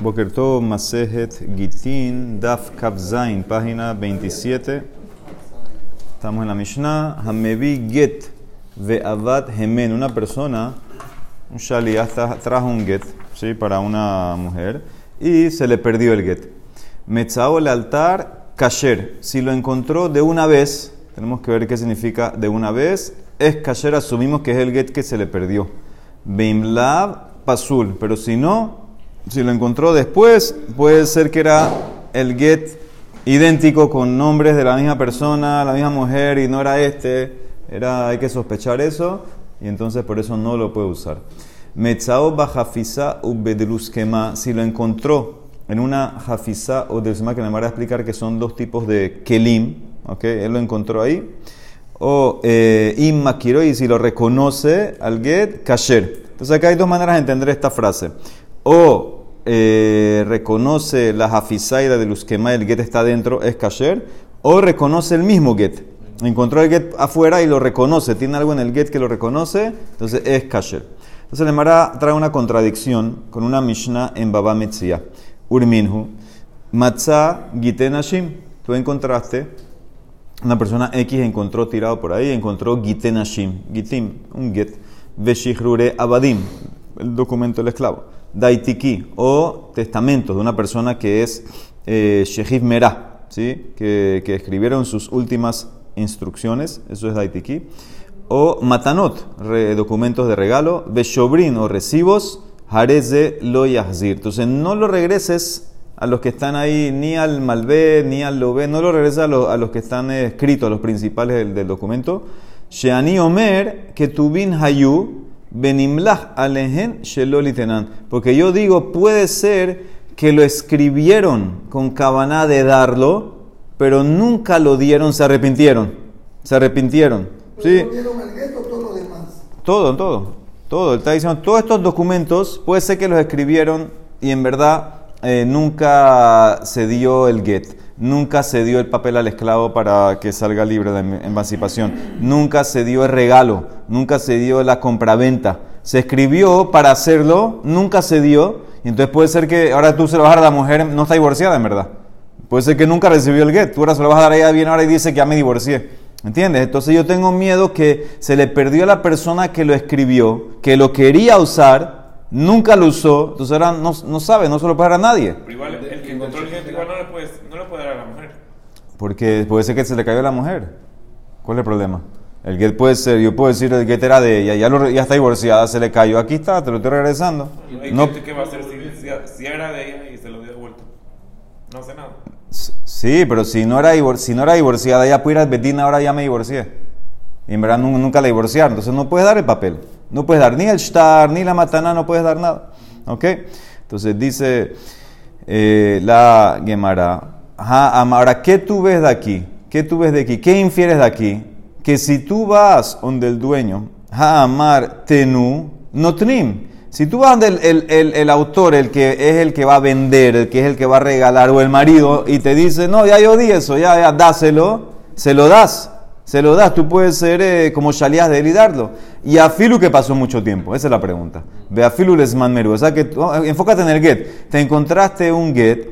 Bokerto Masejet Gitin Daf Kavzain, página 27. Estamos en la Mishnah. Hamevi Get Ve'avad Hemen. Una persona, un shaliah, trajo un get ¿sí? para una mujer y se le perdió el get. Metzao el altar kasher. Si lo encontró de una vez, tenemos que ver qué significa de una vez. Es kasher, asumimos que es el get que se le perdió. Beimlav pasul. Pero si no, si lo encontró después, puede ser que era el get idéntico con nombres de la misma persona, la misma mujer y no era este. Era, hay que sospechar eso y entonces por eso no lo puede usar. Metzao bajafisa ubedruskema, si lo encontró en una jafisa o de que me va a explicar que son dos tipos de kelim, ¿ok? Él lo encontró ahí. O eh, y si lo reconoce al get, kasher. Entonces acá hay dos maneras de entender esta frase o eh, reconoce la jafisaida de Luskema, el get está dentro, es kasher, o reconoce el mismo get. Encontró el get afuera y lo reconoce, tiene algo en el get que lo reconoce, entonces es kasher. Entonces el Mara trae una contradicción con una Mishnah en Baba Metzia. Urminhu, Matzah Gitenashim. Tú encontraste, una persona X encontró tirado por ahí, encontró Gitenashim, Gitim, un get. Veshihrure Abadim, el documento del esclavo daitiki o testamento de una persona que es eh, Merah, ¿sí? que, que, escribieron sus últimas instrucciones, eso es daitiki, o matanot, documentos de regalo, beshobrin o recibos, hareze lo yahzir. Entonces no lo regreses a los que están ahí, ni al malvé, ni al lobe, no lo regreses a, a, los que están escritos, a los principales del, del documento. Sheani Omer, que bin hayu, Alehen shelolitenan. Porque yo digo, puede ser que lo escribieron con cabana de darlo, pero nunca lo dieron, se arrepintieron. Se arrepintieron. ¿Sí? Todo, todo. Todo. Está diciendo, todos estos documentos, puede ser que los escribieron y en verdad eh, nunca se dio el get nunca se dio el papel al esclavo para que salga libre de emancipación, nunca se dio el regalo, nunca se dio la compraventa. Se escribió para hacerlo, nunca se dio, y entonces puede ser que ahora tú se lo vas a dar a la mujer, no está divorciada en verdad. Puede ser que nunca recibió el get, tú ahora se lo vas a dar a ella bien ahora y dice que ya me divorcié. ¿Entiendes? Entonces yo tengo miedo que se le perdió a la persona que lo escribió, que lo quería usar, nunca lo usó, entonces ahora no, no sabe, no se lo puede dar a nadie. Pero igual el que encontró el get igual no le, puede, no le puede dar a la mujer. Porque puede ser que se le cayó a la mujer. ¿Cuál es el problema? El get puede ser, yo puedo decir el get era de ella, ya, lo, ya está divorciada, se le cayó, aquí está, te lo estoy regresando. No, ¿Qué va a hacer si, si, era de ella y se lo dio de vuelta? No hace nada. Sí, pero si no era, si no era divorciada, ella puede ir ahora ya me divorcié. Y en verdad nunca la divorciaron, entonces no puedes dar el papel. No puedes dar ni el shtar, ni la matana, no puedes dar nada. ¿Ok? Entonces dice eh, la Gemara, ahora, ¿qué tú ves de aquí? ¿Qué tú ves de aquí? ¿Qué infieres de aquí? Que si tú vas donde el dueño, ha amar tenu, notrim. Si tú vas donde el, el, autor, el que es el que va a vender, el que es el que va a regalar, o el marido, y te dice, no, ya yo di eso, ya, ya, dáselo, se lo das se lo das, tú puedes ser eh, como Shalías de él y darlo. Y a Filu que pasó mucho tiempo, esa es la pregunta. Ve a Filu les meru. O sea que oh, enfócate en el get. Te encontraste un get.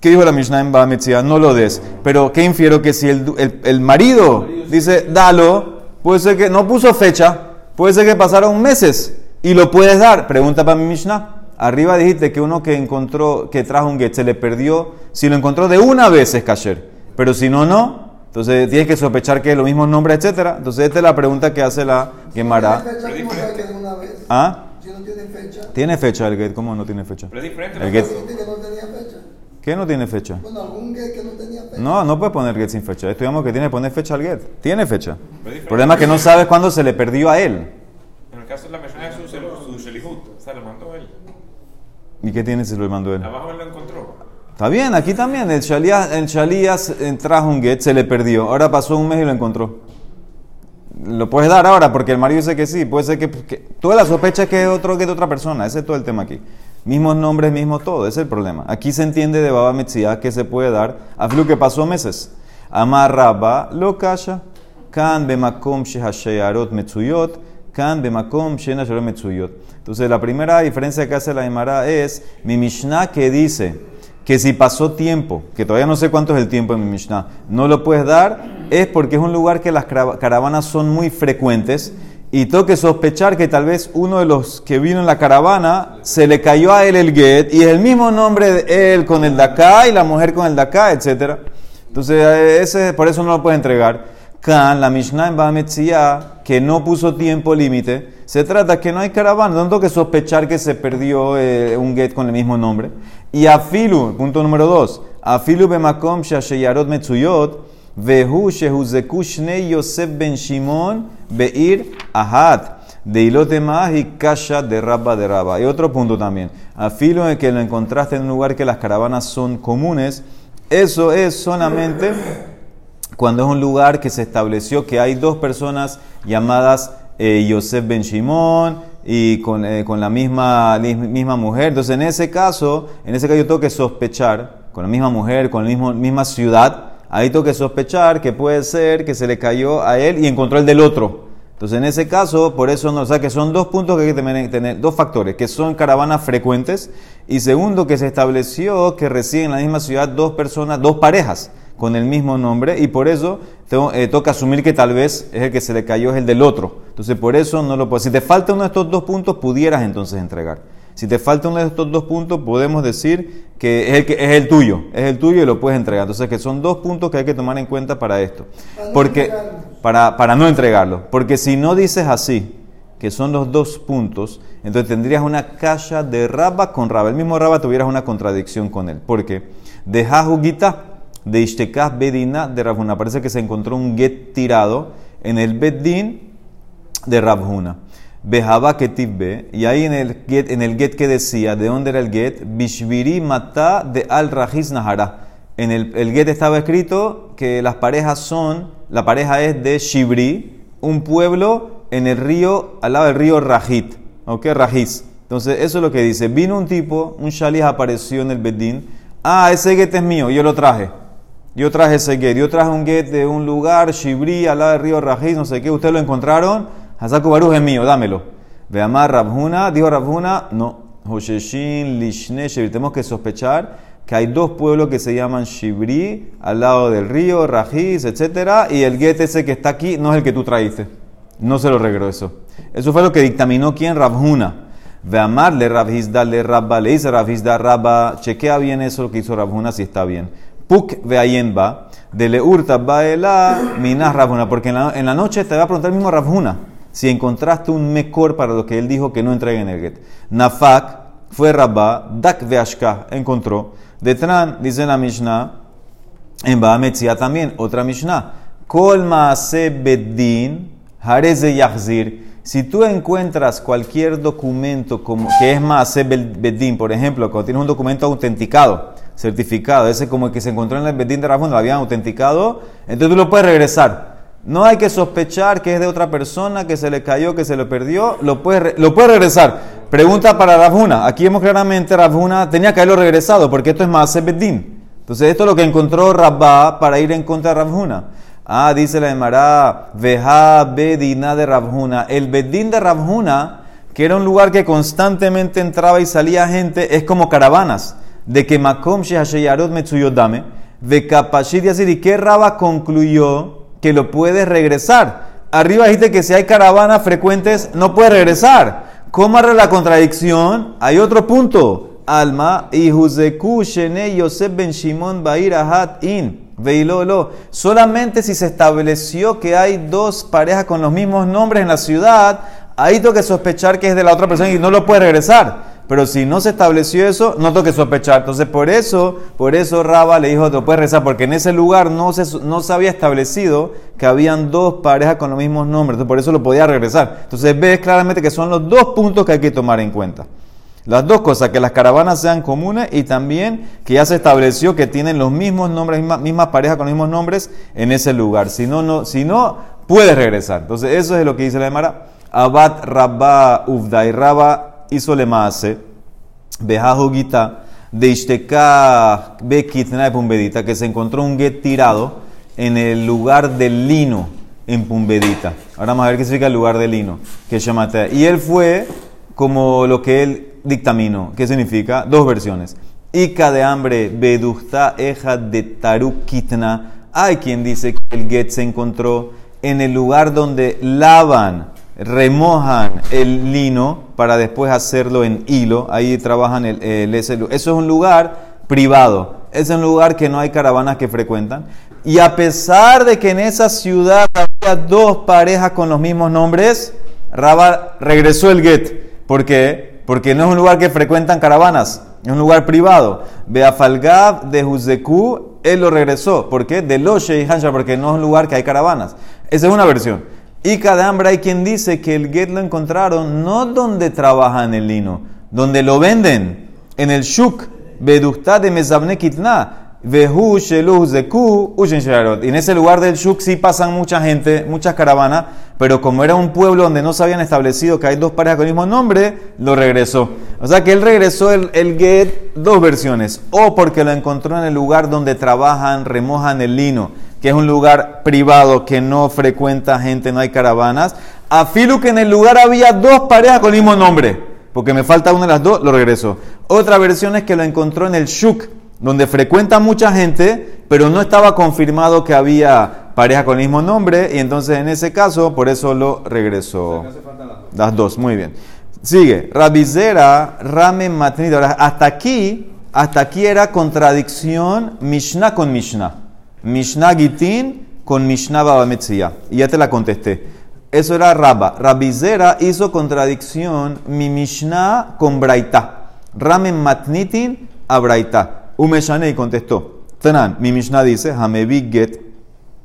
¿Qué dijo la Mishnah en Bametzia? No lo des. Pero ¿qué infiero? Que si el, el, marido dice, dalo, puede ser que no puso fecha, puede ser que pasaron meses y lo puedes dar. Pregunta para mi Mishnah. Arriba dijiste que uno que encontró, que trajo un get, se le perdió. Si lo encontró de una vez es kasher. Pero si no, no. Entonces tienes que sospechar que es lo mismo nombre, etcétera. Entonces esta es la pregunta que hace la Gemara. ¿Ah? Si no tiene fecha. Tiene fecha el get, ¿cómo no tiene fecha? Pero es diferente. El get. ¿Qué no tiene fecha? Bueno, algún get que no tenía fecha. No, no puedes poner get sin fecha. Estudiamos que tiene que poner fecha al get. Tiene fecha. El problema es que no sabes cuándo se le perdió a él. En el caso de la persona de su, su shelihut, o sea, lo mandó él. ¿Y qué tiene si lo mandó él? Abajo él lo encontró. Está bien, aquí también. El Shalías, el trajo un get, se le perdió. Ahora pasó un mes y lo encontró. Lo puedes dar ahora porque el marido dice que sí. Puede ser que. toda la sospecha es que es otro que de otra persona. Ese es todo el tema aquí. Mismos nombres, mismo todo. Ese es el problema. Aquí se entiende de Baba Metzia que se puede dar a lo que pasó meses. Amarraba lo kasha. Kan bemakom shehashayarot metzuyot. kan bemakom shena shalom metsuyot. Entonces, la primera diferencia que hace la Emara es mi Mishnah que dice que si pasó tiempo, que todavía no sé cuánto es el tiempo en mi Mishnah, no lo puedes dar, es porque es un lugar que las caravanas son muy frecuentes y tengo que sospechar que tal vez uno de los que vino en la caravana se le cayó a él el get y es el mismo nombre de él con el de acá y la mujer con el de acá, etc. Entonces, ese, por eso no lo puede entregar. Kan, la Mishnah en Bametzia, que no puso tiempo límite, se trata que no hay caravana, no tengo que sospechar que se perdió eh, un get con el mismo nombre. Y afilu, punto número dos, afilu bemakom shasheyarot metzuyot, vehu shehuzeku shnei Yosef ben Shimon beir ahat. De ilote más y kasha de rabba de rabba. Y otro punto también. Afilo en que lo encontraste en un lugar que las caravanas son comunes. Eso es solamente cuando es un lugar que se estableció que hay dos personas llamadas eh, Yosef ben Shimon y con, eh, con, la misma, misma mujer. Entonces, en ese caso, en ese caso yo tengo que sospechar, con la misma mujer, con la misma, misma ciudad, ahí tengo que sospechar que puede ser que se le cayó a él y encontró el del otro. Entonces, en ese caso, por eso no, o sea que son dos puntos que hay que tener, tener, dos factores, que son caravanas frecuentes, y segundo, que se estableció que residen en la misma ciudad dos personas, dos parejas con el mismo nombre y por eso tengo, eh, toca asumir que tal vez es el que se le cayó es el del otro. Entonces por eso no lo puedo. Si te falta uno de estos dos puntos, pudieras entonces entregar. Si te falta uno de estos dos puntos, podemos decir que es el, que, es el tuyo, es el tuyo y lo puedes entregar. Entonces que son dos puntos que hay que tomar en cuenta para esto. Porque, para, para no entregarlo. Porque si no dices así, que son los dos puntos, entonces tendrías una caja de raba con raba. El mismo raba tuvieras una contradicción con él. Porque de jajugita de Ishtekah Bedina de Rabhuna. Parece que se encontró un get tirado en el Bedin de Rabhuna. Behaba Ketibbe, y ahí en el, get, en el get que decía, ¿de dónde era el get? Bishviri Mata de Al Rajiz Nahara. En el, el get estaba escrito que las parejas son, la pareja es de Shibri, un pueblo en el río, al lado del río Rajit, ¿ok? Rajiz. Entonces, eso es lo que dice. Vino un tipo, un shalich apareció en el Bedín. Ah, ese get es mío, yo lo traje. Yo traje ese get. Yo traje un get de un lugar, Shibri, al lado del río Rajiz, no sé qué. ¿Ustedes lo encontraron? Hazaku Baruj es mío, dámelo. Veamar Rabhuna, dijo Rabhuna, no. Hosheshin, Lishne, Tenemos que sospechar que hay dos pueblos que se llaman Shibri, al lado del río, Rajiz, etc. Y el get ese que está aquí no es el que tú traíste. No se lo regreso. Eso fue lo que dictaminó quién, Rabhuna. Veamar le Rabhizda le Rabba, le dice Rabhizda Rabba, chequea bien eso lo que hizo Rabhuna si está bien. Puk va de leurta baela minas Rabhuna, porque en la, noche te va a preguntar el mismo Rabhuna si encontraste un mejor para lo que él dijo que no entreguen el get. Nafak fue Rabba, dak veashka encontró. Detran, dice la Mishnah, en Baametzia también, otra Mishnah. Kol maase beddin, hareze yachzir. Si tú encuentras cualquier documento como, que es maase beddin, por ejemplo, cuando tienes un documento autenticado, certificado, ese como el que se encontró en el Bedín de Rafón, lo habían autenticado, entonces tú lo puedes regresar. No hay que sospechar que es de otra persona, que se le cayó, que se lo perdió, lo puede, lo puede regresar. Pregunta para Rafuna. Aquí vemos claramente Rafuna tenía que haberlo regresado, porque esto es más Bedín. Entonces esto es lo que encontró Rabba para ir en contra de Rafuna. Ah, dice la Emara, Veja Bedina de Rabjuna. El Bedín de Rabjuna, que era un lugar que constantemente entraba y salía gente, es como caravanas de que Makom Shehasheyarot Metsuyodame, de Kapashit y que Raba concluyó que lo puede regresar. Arriba dijiste que si hay caravanas frecuentes no puede regresar. ¿Cómo hará la contradicción? Hay otro punto. Alma y Huzeku Shene Yosef Ben Shimon Bair Ahat In. Veilolo. Solamente si se estableció que hay dos parejas con los mismos nombres en la ciudad, ahí tengo que sospechar que es de la otra persona y no lo puede regresar. Pero si no se estableció eso, no tengo que sospechar. Entonces, por eso, por eso Raba le dijo, te puedes rezar, porque en ese lugar no se, no se había establecido que habían dos parejas con los mismos nombres. Entonces, por eso lo podía regresar. Entonces, ves claramente que son los dos puntos que hay que tomar en cuenta. Las dos cosas, que las caravanas sean comunes y también que ya se estableció que tienen los mismos nombres, mismas, mismas parejas con los mismos nombres en ese lugar. Si no, no, si no, puedes regresar. Entonces, eso es lo que dice la Emara. Abad Rabba Ufdai Rabba hizo le maase, gita, de Ishteka Bekitna de Pumbedita, que se encontró un get tirado en el lugar del lino. en Pumbedita. Ahora vamos a ver qué significa el lugar de lino, que Shamatea. Y él fue como lo que él dictaminó. ¿Qué significa? Dos versiones. Ica de hambre, bedusta eja de tarukitna. Hay quien dice que el get se encontró en el lugar donde lavan, remojan el lino para después hacerlo en hilo. Ahí trabajan el, el Eso es un lugar privado. Es un lugar que no hay caravanas que frecuentan. Y a pesar de que en esa ciudad había dos parejas con los mismos nombres, Rabba regresó el get. ¿Por qué? Porque no es un lugar que frecuentan caravanas, es un lugar privado. Beafalgab de Huzeku, él lo regresó. ¿Por qué? De Loshe y Hansha, porque no es un lugar que hay caravanas. Esa es una versión. Y cada hambre hay quien dice que el get lo encontraron no donde trabajan el lino, donde lo venden, en el shuk, Bedustad de Mezabne Kitna. Vehu Shelu Zeku. Y en ese lugar del Shuk sí pasan mucha gente, muchas caravanas, pero como era un pueblo donde no se habían establecido que hay dos parejas con el mismo nombre, lo regresó. O sea que él regresó el, el get dos versiones. O porque lo encontró en el lugar donde trabajan, remojan el lino, que es un lugar privado que no frecuenta gente, no hay caravanas. A Filu que en el lugar había dos parejas con el mismo nombre. Porque me falta una de las dos, lo regresó. Otra versión es que lo encontró en el Shuk donde frecuenta mucha gente, pero no estaba confirmado que había pareja con el mismo nombre, y entonces en ese caso, por eso lo regresó. Las dos, muy bien. Sigue, Rabizera, Rame Matnit. hasta aquí, hasta aquí era contradicción Mishnah con Mishnah. Mishnah Gitin con Mishnah Babametzia. Y ya te la contesté. Eso era Rabba. Rabizera hizo contradicción mi Mishnah con Braita. Rame Matnitin a Braita. Umeshane contestó, Tanan, mi Mishnah dice, Hamevi get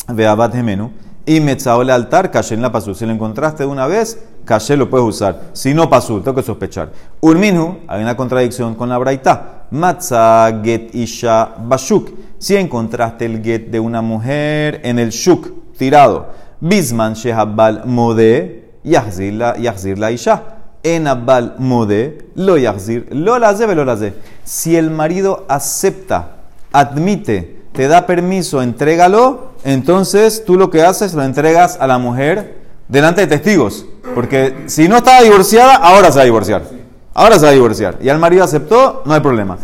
veabat gemenu, y metzao le altar, caché en la pasul. Si lo encontraste una vez, caché lo puedes usar. Si no pasul, tengo que sospechar. Urminhu, hay una contradicción con la braita. Matza get isha bashuk. Si encontraste el get de una mujer en el shuk, tirado. Bisman shehabal mode, yahzir la isha en Abal Mode, lo yachzir, lo laze, lo laze. Si el marido acepta, admite, te da permiso, entrégalo, entonces tú lo que haces lo entregas a la mujer delante de testigos. Porque si no estaba divorciada, ahora se va a divorciar. Ahora se va a divorciar. Y el marido aceptó, no hay problema.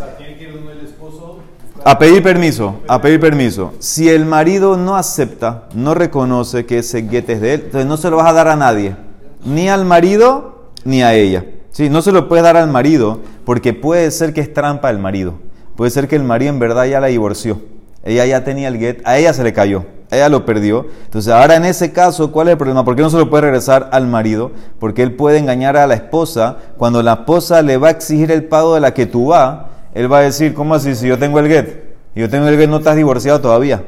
A pedir permiso, a pedir permiso. Si el marido no acepta, no reconoce que ese guete es de él, entonces no se lo vas a dar a nadie. Ni al marido ni a ella. ¿Sí? No se lo puede dar al marido porque puede ser que es trampa el marido. Puede ser que el marido en verdad ya la divorció. Ella ya tenía el get, a ella se le cayó, ella lo perdió. Entonces ahora en ese caso, ¿cuál es el problema? ¿Por qué no se lo puede regresar al marido? Porque él puede engañar a la esposa. Cuando la esposa le va a exigir el pago de la que tú vas, él va a decir, ¿cómo así? Si yo tengo el get, yo tengo el get, no estás divorciado todavía.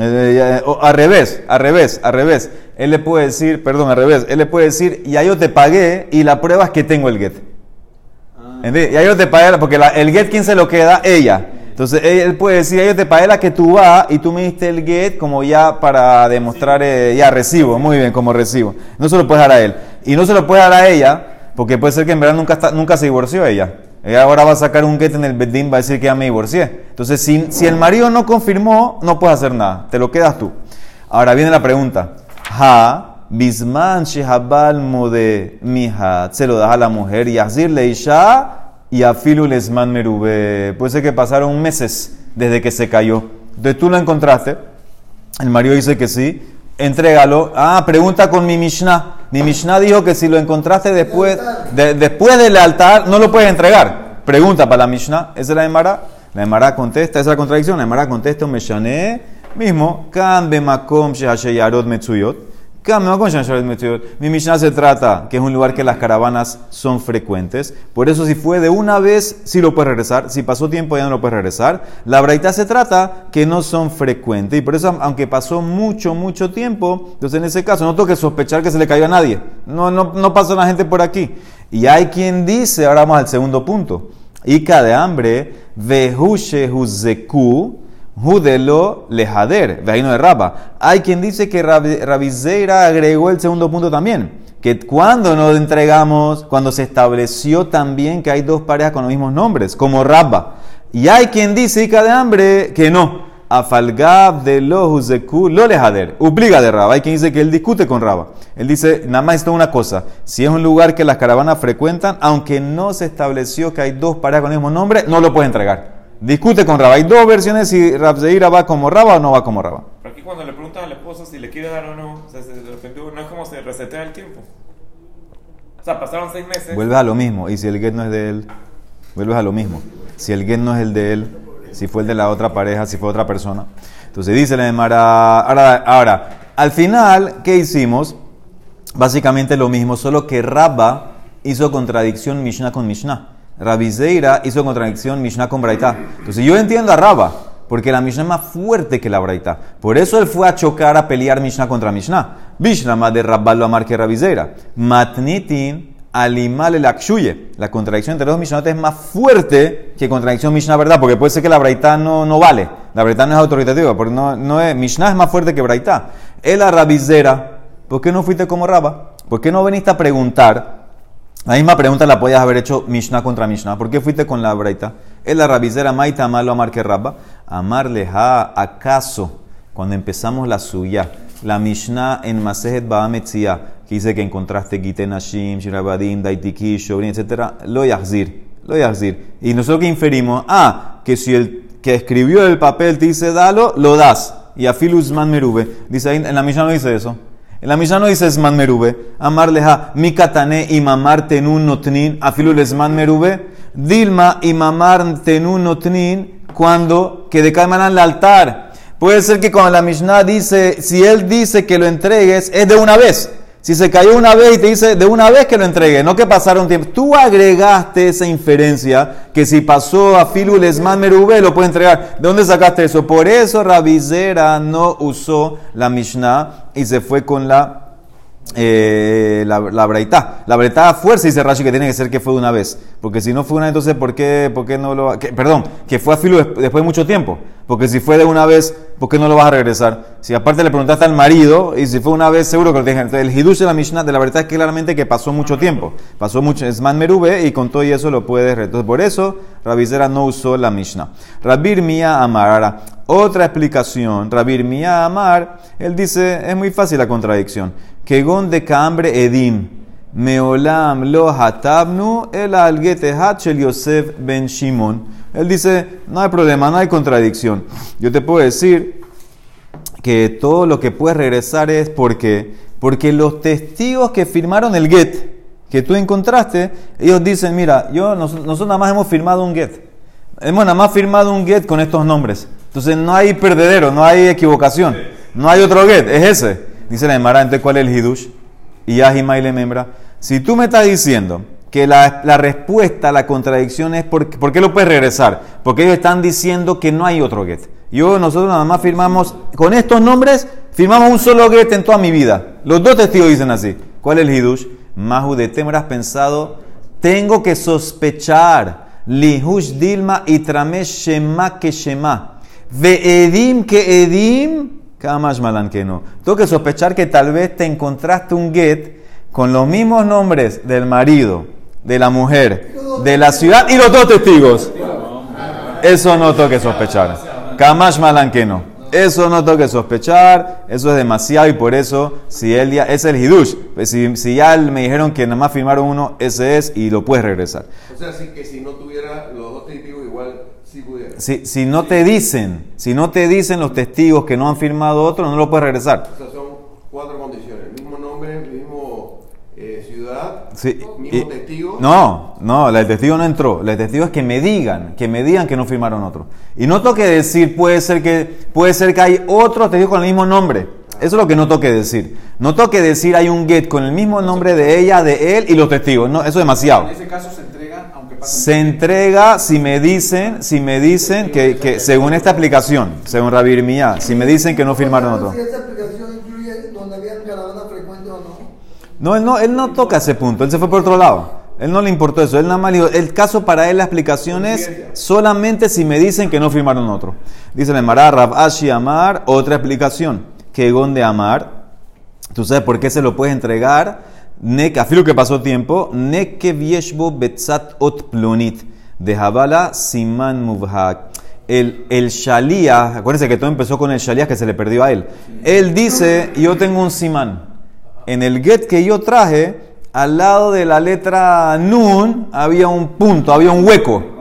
Eh, eh, al revés, al revés, al revés. Él le puede decir, perdón, al revés. Él le puede decir, ya yo te pagué y la prueba es que tengo el get. Ah. Ya yo te pagué, porque el get, ¿quién se lo queda? Ella. Entonces él puede decir, ya yo te pagué la que tú vas y tú me diste el get como ya para demostrar, eh, ya recibo, muy bien, como recibo. No se lo puedes dar a él. Y no se lo puede dar a ella, porque puede ser que en verdad nunca, nunca se divorció ella. Ella ahora va a sacar un get en el bedín, va a decir que ya me divorcié. Entonces, si, si el marido no confirmó, no puedes hacer nada. Te lo quedas tú. Ahora viene la pregunta. Ha, bisman shehabal mode. Se lo das a la mujer y le isha y afilu lesman merube. Puede ser que pasaron meses desde que se cayó. Entonces tú lo encontraste. El marido dice que sí. Entrégalo. Ah, pregunta con mi Mishnah. Mi Mishnah dijo que si lo encontraste después, después del altar, no lo puedes entregar. Pregunta para la Mishnah. Esa es la Emara. La Emara contesta, esa es la contradicción. La Emara contesta Meshané mismo. Kan bemakom shehasheyarot metzuyot. Mi Mishnah se trata que es un lugar que las caravanas son frecuentes. Por eso, si fue de una vez, sí lo puedes regresar. Si pasó tiempo, ya no lo puedes regresar. La braita se trata que no son frecuentes. Y por eso, aunque pasó mucho, mucho tiempo, entonces en ese caso no tengo que sospechar que se le cayó a nadie. No, no, no pasa la gente por aquí. Y hay quien dice, ahora vamos al segundo punto. Ica de hambre, vehushe huzeku Judelo lejader, vehino de Raba. Hay quien dice que Rabizeira agregó el segundo punto también, que cuando nos entregamos, cuando se estableció también que hay dos parejas con los mismos nombres, como Rabba. Y hay quien dice, Ica de hambre, que no, Afalgab de lo huzeku lo lejader. Obliga de Raba. Hay quien dice que él discute con Raba. Él dice, nada más esto una cosa. Si es un lugar que las caravanas frecuentan, aunque no se estableció que hay dos parejas con el mismo nombre, no lo puede entregar. Discute con Raba. Hay dos versiones si Rabzeira va como Raba o no va como Raba. Pero aquí cuando le preguntas al esposo si le quiere dar o no, o sea, no es como se resetea el tiempo. O sea, pasaron seis meses. Vuelves a lo mismo. Y si el get no es de él, vuelves a lo mismo. Si el get no es el de él, si fue el de la otra pareja, si fue otra persona. Entonces dice la Emara. Ahora, ahora, al final, ¿qué hicimos? Básicamente lo mismo, solo que Rabba hizo contradicción Mishnah con Mishnah. Rabbi Zeira hizo contradicción Mishnah con Braitá. Entonces yo entiendo a Rabba, porque la Mishnah es más fuerte que la Braitá. Por eso él fue a chocar, a pelear Mishnah contra Mishnah. Mishnah más de Rabba lo amar que Rabbi Zeira. Matnitin alimal el akshuye. La contradicción entre los Mishnah es más fuerte que contradicción Mishnah, ¿verdad? Porque puede ser que la Braitá no, no vale. La Braitá no es autoritativa, porque no, no es, Mishnah es más fuerte que Braitá. Él a Rabbi Zeira, ¿por qué no fuiste como Rabba? ¿Por qué no veniste a preguntar? La misma pregunta la podías haber hecho Mishnah contra Mishnah. ¿Por qué fuiste con la Braita? Es la rabizera Maita Amalo Amar que Rabba. Amarle ha acaso cuando empezamos la suya, la Mishnah en Masejet Baametzia, que dice que encontraste Giten Hashim, Shirabadim, Daitiki, Shobrin, etc. Lo yahzir, lo yahzir. Y nosotros que inferimos, ah, que si el que escribió el papel te dice dalo, lo das. Y a Filusman Merube. Dice ahí, en la Mishnah no dice eso. La Mishnah no dice Esman Merube. Amarleja, mi katane y mamar tenun notnin, afilu lesman merube. Dilma y mamar tenun notnin, cuando que decaiman al altar. Puede ser que cuando la Mishnah dice, si él dice que lo entregues, es de una vez. Si se cayó una vez y te dice de una vez que lo entregue, no que pasaron tiempo. Tú agregaste esa inferencia que si pasó a Filul Esman Merube lo puede entregar. ¿De dónde sacaste eso? Por eso Rabizera no usó la Mishnah y se fue con la eh, la, la breitá. La breitá a fuerza dice Rashi que tiene que ser que fue de una vez. Porque si no fue una entonces ¿por qué, por qué no lo que- Perdón, que fue a filo des- después de mucho tiempo. Porque si fue de una vez, ¿por qué no lo vas a regresar? Si aparte le preguntaste al marido, y si fue una vez, seguro que lo. Entonces, el hidush de la Mishnah, de la verdad es que claramente que pasó mucho tiempo. Pasó mucho, es man merube, y con todo y eso lo puedes. Entonces, por eso, Rabizera no usó la Mishnah. Rabir Mía Amar. Ahora, otra explicación. Rabir Mía Amar, él dice, es muy fácil la contradicción. Que gon de cambre edim. Meolam lo hatabnu el algete shel Yosef ben Shimon. Él dice, no hay problema, no hay contradicción. Yo te puedo decir que todo lo que puedes regresar es porque, porque los testigos que firmaron el get que tú encontraste, ellos dicen, mira, yo, nos- nosotros nada más hemos firmado un get. Hemos nada más firmado un get con estos nombres. Entonces no hay perdedero, no hay equivocación. No hay otro get, es ese. Dice la Emara, entonces ¿cuál es el hidush? Y Yahima y le membra. Si tú me estás diciendo que la, la respuesta a la contradicción es por, ¿por qué lo puedes regresar? Porque ellos están diciendo que no hay otro get. Yo, nosotros nada más firmamos, con estos nombres, firmamos un solo get en toda mi vida. Los dos testigos dicen así. ¿Cuál es el hidush? Mahu de has pensado, tengo que sospechar. Lihush Dilma y Tramesh Shema que Shema. Ve Edim que Edim, Kamash Malan que no. Tengo que sospechar que tal vez te encontraste un get con los mismos nombres del marido, de la mujer, de la ciudad y los dos testigos. Eso no tengo que sospechar. Kamash Malan que no. Eso no tengo sospechar, eso es demasiado y por eso, si él ya, es el hidush. Pues si, si ya me dijeron que nada más firmaron uno, ese es y lo puedes regresar. O sea, si no tuviera los dos testigos, igual sí pudiera. Si, si no te dicen, si no te dicen los testigos que no han firmado otro, no lo puedes regresar. O sea, son cuatro condiciones: mismo nombre, mismo eh, ciudad, Sí, mismo y- testigo. No, no, la del testigo no entró. Del testigo es que me digan, que me digan que no firmaron otro. Y no toque decir, puede ser que, puede ser que hay otro testigo con el mismo nombre. Eso es lo que no toque decir. No toque decir hay un get con el mismo nombre de ella, de él y los testigos. No, eso es demasiado. En ese caso se Se entrega si me dicen, si me dicen que, que según esta aplicación, según Rabir Mía, si me dicen que no firmaron otro. No. Él no, él no toca ese punto, él se fue por otro lado. Él no le importó eso, él nada más dijo, el caso para él la explicación es solamente si me dicen que no firmaron otro. Dice el Mará, Rab Ashi Amar, otra explicación, que de Amar, tú sabes por qué se lo puedes entregar, ne, afilo que pasó tiempo, ne que vieshbo betzat ot plonit, de Jabala siman mubhak. el, el Shalías, acuérdense que todo empezó con el Shalías que se le perdió a él. Él dice, yo tengo un simán. En el get que yo traje, al lado de la letra Nun, había un punto, había un hueco.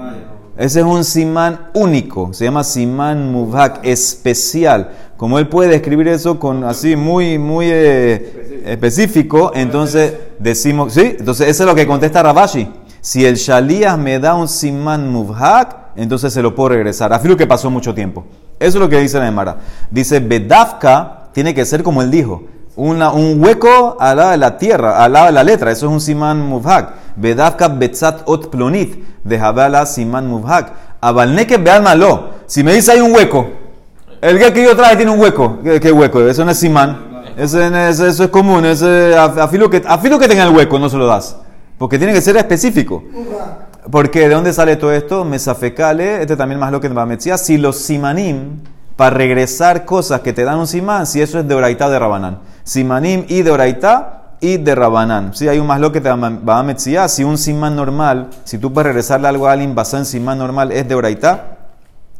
Ese es un simán único, se llama simán muvhak, especial. Como él puede escribir eso con así muy, muy eh, específico, entonces decimos, sí, entonces eso es lo que contesta Rabashi. Si el Shalías me da un simán muvhak, entonces se lo puedo regresar. Afirmo que pasó mucho tiempo. Eso es lo que dice la Emara. Dice, Bedavka tiene que ser como él dijo. Una, un hueco al lado de la tierra, al lado de la letra. Eso es un simán muvhak. Bedavka betzat ot plonit. Dejabala simán muvhak. Abalneke beal malo. Si me dice hay un hueco, el que yo traje tiene un hueco. ¿Qué, hueco? Eso no es simán. Eso, eso- eso es común. Ese, afilo, que, afilo que tenga el hueco, no se lo das. Porque tiene que ser específico. Porque ¿de dónde sale todo esto? Mesafecale, este también más lo que me decía. Si los simanim, para regresar cosas que te dan un simán, si eso es de oraitá o de rabanán. Simanim y de oraitá y de rabanán. Si hay un más lo que te va a metzía, si un simán normal, si tú puedes regresarle algo a alguien basado en simán normal, es de oraitá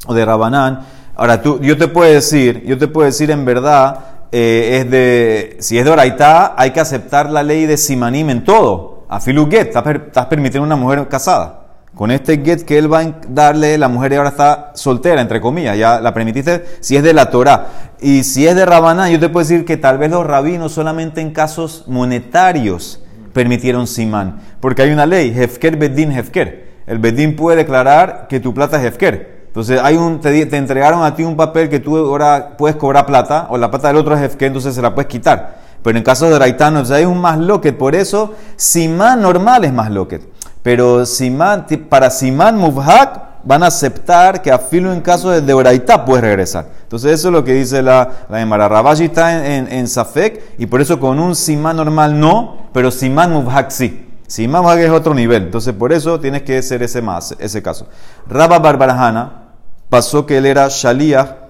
o de rabanán. Ahora, tú, yo te puedo decir, yo te puedo decir en verdad, eh, es de, si es de oraitá, hay que aceptar la ley de simanim en todo. A filu get, estás, per- estás permitiendo una mujer casada. Con este get que él va a darle, la mujer ahora está soltera, entre comillas, ya la permitiste si es de la Torah. Y si es de Rabanán, yo te puedo decir que tal vez los rabinos solamente en casos monetarios permitieron simán. Porque hay una ley, Hefker Bedin Hefker. El Bedín puede declarar que tu plata es Hefker. Entonces hay un, te entregaron a ti un papel que tú ahora puedes cobrar plata, o la plata del otro es Hefker, entonces se la puedes quitar. Pero en caso de Raitano, o sea, hay un más loquet, por eso simán normal es más loquet. Pero simán, para simán muvhak van a aceptar que a filo en caso de deoraitá puedes regresar. Entonces eso es lo que dice la, la Emara. Rabashi está en, en, Safek y por eso con un simán normal no, pero simán muvhak sí. Simán muvhak es otro nivel. Entonces por eso tienes que ser ese, más, ese caso. Rabba Barbarajana pasó que él era Shalíah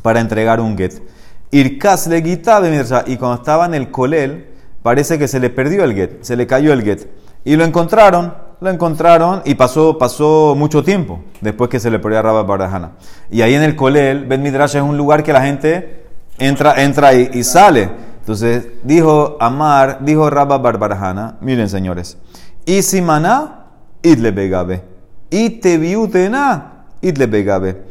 para entregar un get. Irkas le quitaba y cuando estaba en el colel, parece que se le perdió el get, se le cayó el get. Y lo encontraron, lo encontraron y pasó, pasó mucho tiempo después que se le perdió a Rabba Barajana. Y ahí en el colel, Ben Midrash es un lugar que la gente entra, entra y, sale. Entonces dijo Amar, dijo Rabba Barbarajana, miren señores, y si maná, idle begabe, y te viutena, idle begabe.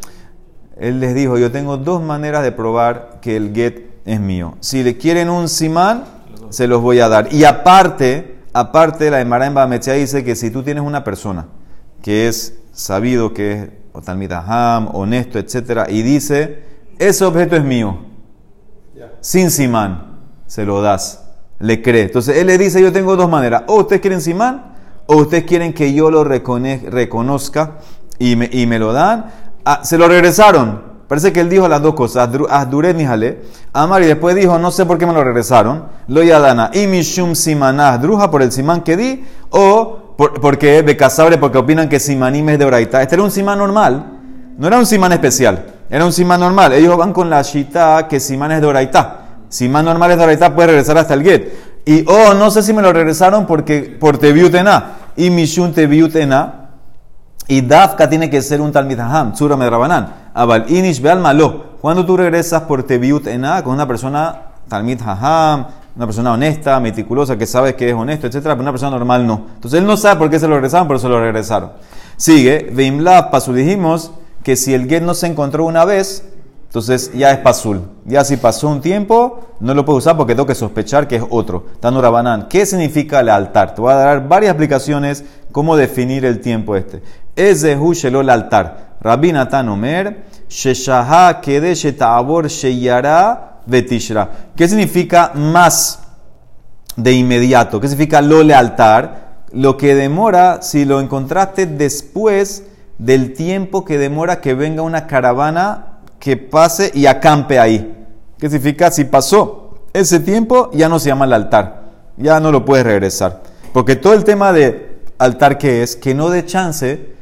Él les dijo, yo tengo dos maneras de probar que el get es mío. Si le quieren un simán, se los voy a dar. Y aparte, aparte, la Emara en Bametzia dice que si tú tienes una persona que es sabido que es o talmidaham, honesto, etc., y dice, ese objeto es mío, sin simán, se lo das, le cree. Entonces él le dice, yo tengo dos maneras, o ustedes quieren simán, o ustedes quieren que yo lo reconozca y me, y me lo dan. Ah, se lo regresaron. Parece que él dijo las dos cosas, Azdure Mijale, Amar, y después dijo, no sé por qué me lo regresaron, lo yadana, y mishum simanah druja por el simán que di, o por- porque de casabre, porque opinan que simanim es de oraita. Este era un simán normal, no era un simán especial, era un simán normal. Ellos van con la shita que simán es de oraita. Simán normal es de oraita, puede regresar hasta el get. Y, oh, no sé si me lo regresaron porque por tebiutena. Y mishum tebiutena. Y Dafka tiene que ser un Talmid Haham, Tzura Medrabanan. Abal Inish Beal Malo. Cuando tú regresas por Tebiut Ena con una persona Talmid Haham, una persona honesta, meticulosa, que sabe que es honesto, etc., pero una persona normal no. Entonces él no sabe por qué se lo regresaron, pero se lo regresaron. Sigue, Veimla Pasul dijimos que si el get no se encontró una vez, entonces ya es pasul. Ya si pasó un tiempo, no lo puedo usar porque tengo que sospechar que es otro. Tanura Banán. ¿Qué significa el altar? Te voy a dar varias explicaciones cómo definir el tiempo este. Es de el altar. Rabbi Natan Omer, Sheshaha Kede Sheta'abor Sheyara Betishra. ¿Qué significa más de inmediato? ¿Qué significa lo altar? Lo que demora si lo encontraste después del tiempo que demora que venga una caravana que pase y acampe ahí. ¿Qué significa? Si pasó ese tiempo, ya no se llama el altar. Ya no lo puedes regresar. Porque todo el tema de altar que es, que no dé chance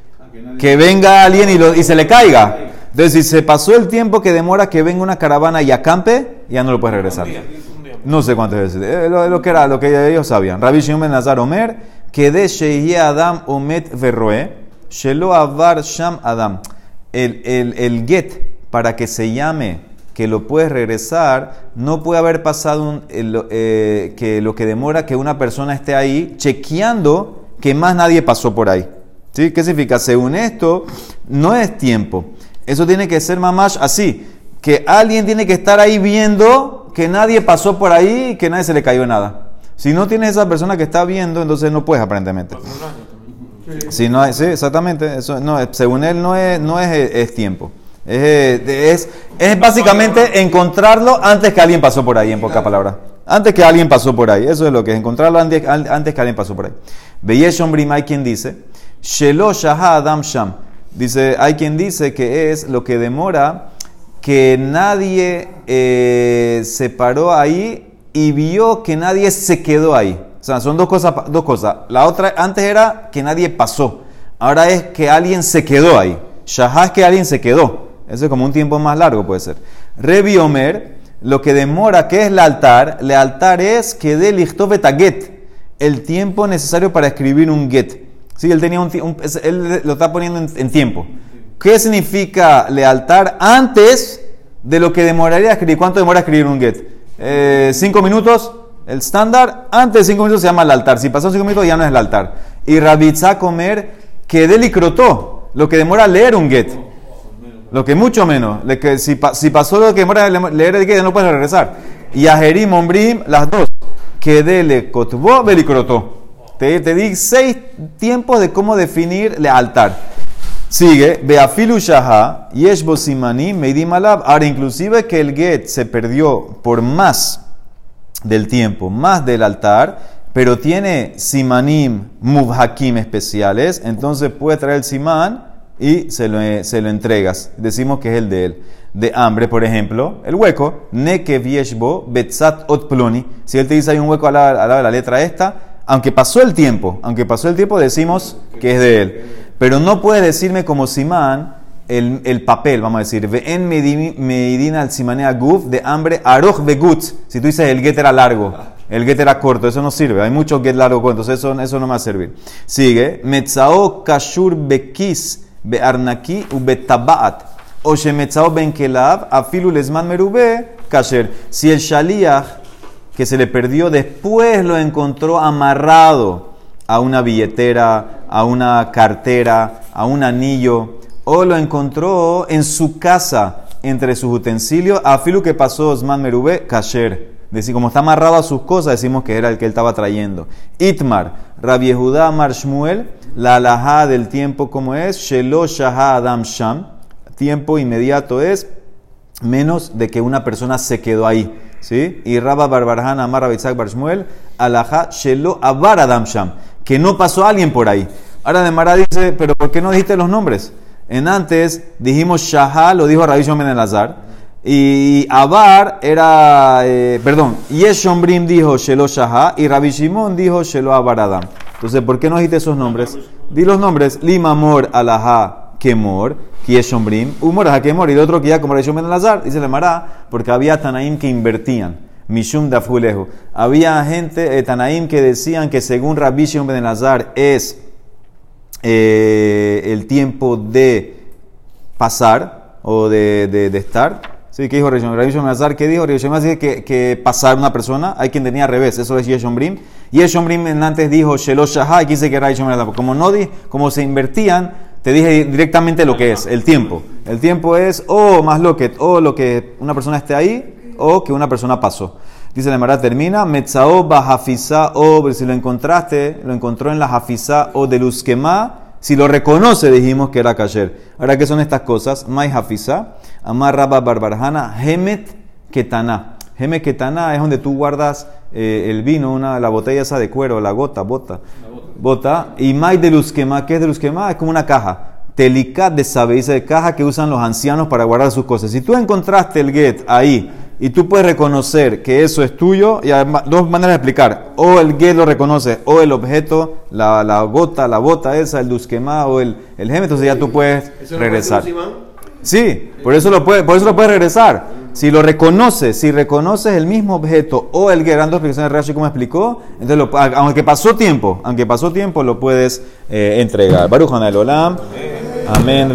que venga alguien y, lo- y se le caiga. Entonces, si se pasó el tiempo que demora que venga una caravana y acampe, ya no lo puedes regresar. No sé cuántas veces. Eh, lo, lo que era, lo que ellos sabían. Rabbi Shimon ben Nazar Omer, que de Sheyeh Adam Omet Verroe, Shelo Avar Sham Adam. el, el, el get para que se llame que lo puedes regresar, no puede haber pasado un- el- eh, que lo que demora que una persona esté ahí chequeando que más nadie pasó por ahí. ¿Sí? ¿Qué significa? Según esto, no es tiempo. Eso tiene que ser mamás así, que alguien tiene que estar ahí viendo que nadie pasó por ahí y que nadie se le cayó nada. Si no tienes esa persona que está viendo, entonces no puedes aparentemente. Si no, sí, exactamente. Eso, no, eh, según él no es, no es, es tiempo. Es, eh, es, es básicamente encontrarlo antes que alguien pasó por ahí, en pocas palabras. Antes que alguien pasó por ahí. Eso es lo que es, encontrarlo antes, an- antes que alguien pasó por ahí. Veyesh Ombrim, hay quien dice, Shelo Shaha Adam Sham. Dice, hay quien dice que es lo que demora que nadie eh, se paró ahí y vio que nadie se quedó ahí. O sea, son dos cosas, dos cosas. La otra, antes era que nadie pasó. Ahora es que alguien se quedó ahí. Shahá es que alguien se quedó. Eso es como un tiempo más largo, puede ser. Revi Omer, lo que demora, que es el altar? El altar es que de lichtofet get, el tiempo necesario para escribir un get. Sí, él tenía un, un- él lo está poniendo en, tiempo. ¿Qué significa lealtar antes de lo que demoraría escribir? ¿Cuánto demora escribir un get? Eh, ¿Cinco minutos? El estándar, antes de cinco minutos se llama el altar. Si pasó cinco minutos ya no es el altar. Y Rabitza comer que delicrotó, lo que demora leer un get. Lo que mucho menos. Le que si, pa- si pasó lo que demora le- leer el get, no puedes regresar. Y a Jerim, Ombrim, las dos. Que dele kotbo, belicrotó. Te, te di seis tiempos de cómo definir el altar. Sigue, Beafilu Shaha, Yeshbo Simanim, Meidim Alab. Ahora, inclusive que el get se perdió por más del tiempo, más del altar, pero tiene simanim mubhakim especiales, entonces puede traer el simán y se lo, se entregas. Decimos que es el de él. De hambre, por ejemplo, el hueco, nekev yeshbo betzat ot ploni. Si él te dice hay un hueco al lado de la letra esta, aunque pasó el tiempo, aunque pasó el tiempo, decimos que es de él. Pero no puedes decirme como simán el, el papel, vamos a decir, en medina al simanea guf de hambre aroch begut. Si tú dices el get era largo, el get era corto, eso no sirve. Hay muchos get largo corto, entonces eso, eso no me va a servir. Sigue, metzao kashur bekis bearnaki u betabaat. O shemetzao ben afilu lesman merube kasher. Si el shaliach que se le perdió después lo encontró amarrado a una billetera, a una cartera, a un anillo, o lo encontró en su casa entre sus utensilios, a filu que pasó Osman Merube, kasher. Decir, como está amarrado a sus cosas, decimos que era el que él estaba trayendo. Itmar, Rabbi Judá Mar Shmuel, la alajá del tiempo como es, Shelo Shahá Adam Sham, tiempo inmediato es menos de que una persona se quedó ahí. ¿Sí? Y Rabba Barbarhan Amar Rabitzak Bar Shmuel, alajá Shelo Abar Adam Sham, que no pasó alguien por ahí. Ahora de Mara dice, pero ¿por qué no dijiste los nombres? En antes dijimos Shahá, lo dijo Rabbi Shimon Elazar, y Abar era, eh, perdón, Yeshombrim dijo Shelo Shahá, y Rabbi Shimon dijo Shelo Abar Adam. Entonces, ¿por qué no dijiste esos nombres? Di los nombres, Limamor, Alajá, Kemor, Kieshombrim, Humor, Hakemor, y el otro que ya como Shimon Ben Elazar, dice la Mara, porque había Tanaim que invertían. Mishum Dafulejo. Había gente, eh, Tanaim, que decían que según Rabbi Shimon Ben es eh, el tiempo de pasar o de, de, de estar. Sí, ¿qué dijo Rabbi Shimon Elazar? ¿Qué dijo? Rabbi Shimon dice que, que pasar una persona, hay quien tenía al revés, eso es Yeshombrim. Yeshombrim antes dijo Shelo Shahá, y dice que Rabbi Shimon Elazar. Como no di, como se invertían, te dije directamente lo que es, el tiempo. El tiempo es o más lo que, o lo que una persona esté ahí, o que una persona pasó. Dice la Mara termina, Metzao Bajafisa o, si lo encontraste, lo encontró en la Jafisa o de Luzquema, si lo reconoce, dijimos que era Kasher. Ahora, ¿qué son estas cosas? Mai Jafisa, Amar Rabba Barbarjana, Hemet Ketana. Hemet Ketana es donde tú guardas eh, el vino, una, la botella esa de cuero, la gota, bota. Bota. Y Mai de Luzquema, ¿qué es de Luzquema? Es como una caja. Telicat de sabe, de caja que usan los ancianos para guardar sus cosas. Si tú encontraste el get ahí, y tú puedes reconocer que eso es tuyo, y hay dos maneras de explicar. O el get lo reconoce, o el objeto, la, la gota, la bota esa, el dusquemá o el, el gem, entonces ya tú puedes ¿Eso no regresar. Sí, por eso lo puede, por eso lo puedes regresar. Si lo reconoces, si reconoces el mismo objeto o el get, dando explicaciones de Rashi como explicó, entonces lo- aunque pasó tiempo, aunque pasó tiempo, lo puedes eh, entregar. Baruch Olam. Amén.